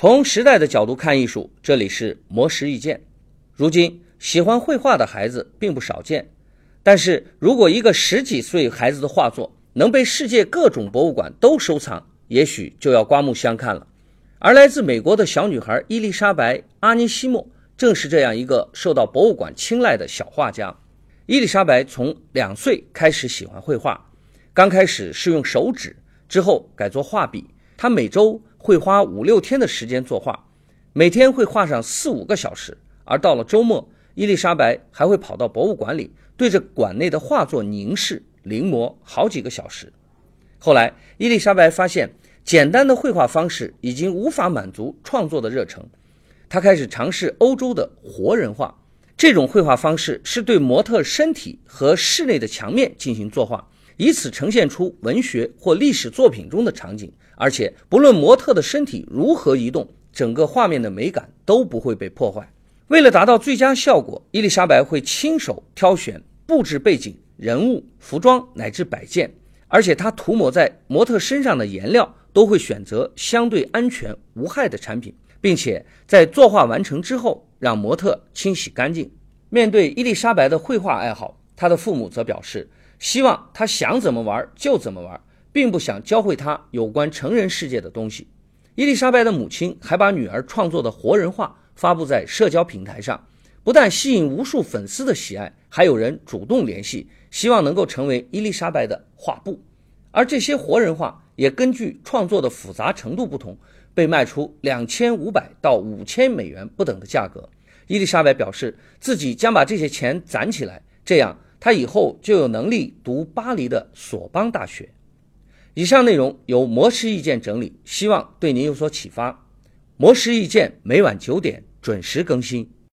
从时代的角度看艺术，这里是魔石意见。如今喜欢绘画的孩子并不少见，但是如果一个十几岁孩子的画作能被世界各种博物馆都收藏，也许就要刮目相看了。而来自美国的小女孩伊丽莎白·阿尼西莫正是这样一个受到博物馆青睐的小画家。伊丽莎白从两岁开始喜欢绘画，刚开始是用手指，之后改做画笔。他每周会花五六天的时间作画，每天会画上四五个小时。而到了周末，伊丽莎白还会跑到博物馆里，对着馆内的画作凝视、临摹好几个小时。后来，伊丽莎白发现，简单的绘画方式已经无法满足创作的热忱，她开始尝试欧洲的活人画。这种绘画方式是对模特身体和室内的墙面进行作画，以此呈现出文学或历史作品中的场景。而且，不论模特的身体如何移动，整个画面的美感都不会被破坏。为了达到最佳效果，伊丽莎白会亲手挑选、布置背景、人物、服装乃至摆件，而且她涂抹在模特身上的颜料都会选择相对安全无害的产品，并且在作画完成之后让模特清洗干净。面对伊丽莎白的绘画爱好，她的父母则表示希望她想怎么玩就怎么玩。并不想教会他有关成人世界的东西。伊丽莎白的母亲还把女儿创作的活人画发布在社交平台上，不但吸引无数粉丝的喜爱，还有人主动联系，希望能够成为伊丽莎白的画布。而这些活人画也根据创作的复杂程度不同，被卖出两千五百到五千美元不等的价格。伊丽莎白表示自己将把这些钱攒起来，这样他以后就有能力读巴黎的索邦大学。以上内容由模式意见整理，希望对您有所启发。模式意见每晚九点准时更新。